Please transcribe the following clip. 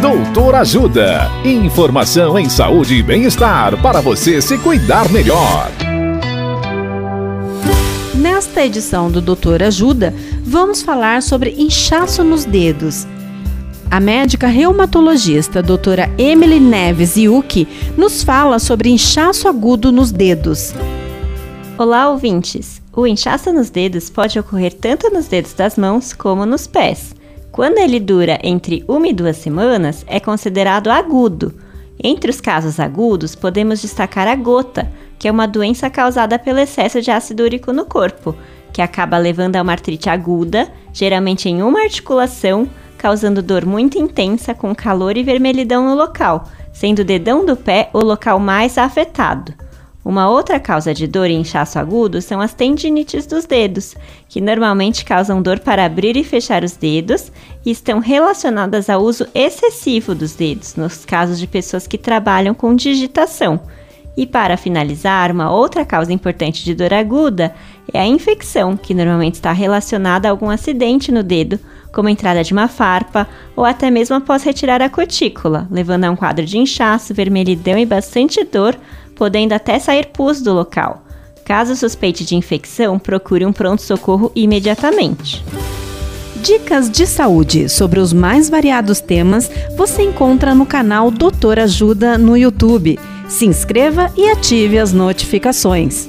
Doutor Ajuda. Informação em saúde e bem-estar para você se cuidar melhor. Nesta edição do Doutor Ajuda, vamos falar sobre inchaço nos dedos. A médica reumatologista doutora Emily Neves Yuki nos fala sobre inchaço agudo nos dedos. Olá, ouvintes! O inchaço nos dedos pode ocorrer tanto nos dedos das mãos como nos pés. Quando ele dura entre uma e duas semanas, é considerado agudo. Entre os casos agudos, podemos destacar a gota, que é uma doença causada pelo excesso de ácido úrico no corpo, que acaba levando a uma artrite aguda, geralmente em uma articulação, causando dor muito intensa com calor e vermelhidão no local, sendo o dedão do pé o local mais afetado. Uma outra causa de dor e inchaço agudo são as tendinites dos dedos, que normalmente causam dor para abrir e fechar os dedos e estão relacionadas ao uso excessivo dos dedos, nos casos de pessoas que trabalham com digitação. E para finalizar, uma outra causa importante de dor aguda é a infecção, que normalmente está relacionada a algum acidente no dedo, como a entrada de uma farpa ou até mesmo após retirar a cutícula, levando a um quadro de inchaço, vermelhidão e bastante dor podendo até sair pus do local. Caso suspeite de infecção, procure um pronto-socorro imediatamente. Dicas de saúde sobre os mais variados temas você encontra no canal Doutor Ajuda no YouTube. Se inscreva e ative as notificações.